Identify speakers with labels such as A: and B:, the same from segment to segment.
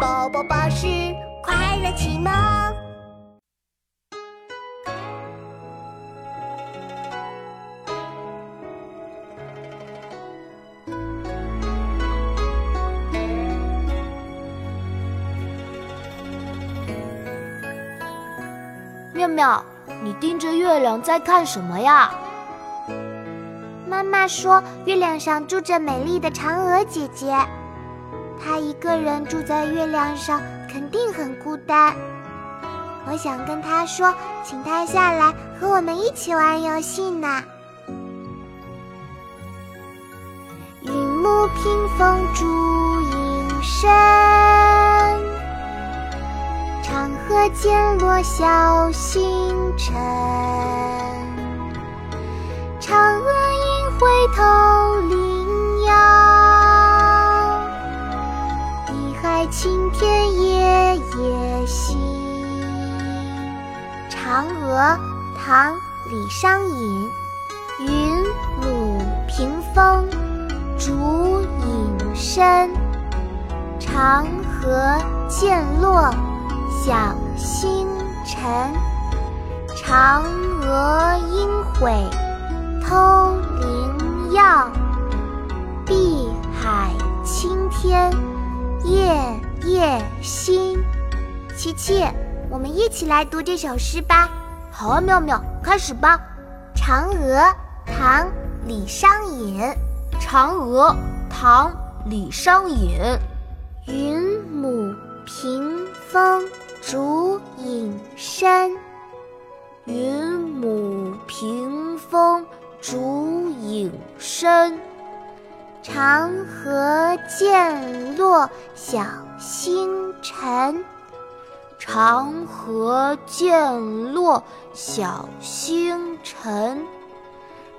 A: 宝宝巴士快乐启蒙。
B: 妙妙，你盯着月亮在看什么呀？
C: 妈妈说，月亮上住着美丽的嫦娥姐姐，一个人住在月亮上，肯定很孤单。我想跟他说，请他下来和我们一起玩游戏呢。云母屏风烛影深，长河渐落晓星沉。嫦娥应回头青天夜夜心。嫦娥，唐·李商隐。云母屏风烛影深，长河渐落晓星沉。嫦娥应悔。偷灵药，碧海青天夜夜心。琪琪，我们一起来读这首诗吧。
B: 好啊，妙妙，开始吧。
C: 嫦娥，唐·李商隐。
B: 嫦娥，唐·李商隐。
C: 云母屏风烛影深。
B: 云母屏风。烛影深，
C: 长河渐落晓星辰。
B: 长河渐落晓星沉。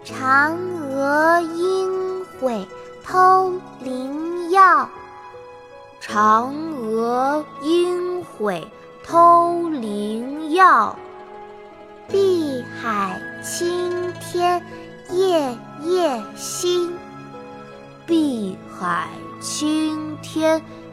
C: 嫦娥应悔偷灵药。
B: 嫦娥应悔偷灵药。
C: 碧海青天。夜夜心，
B: 碧海青天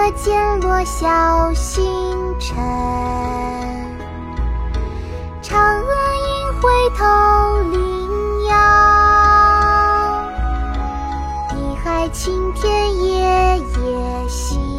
C: 长河渐落晓星沉。嫦娥应回头领遥，碧海青天夜夜心。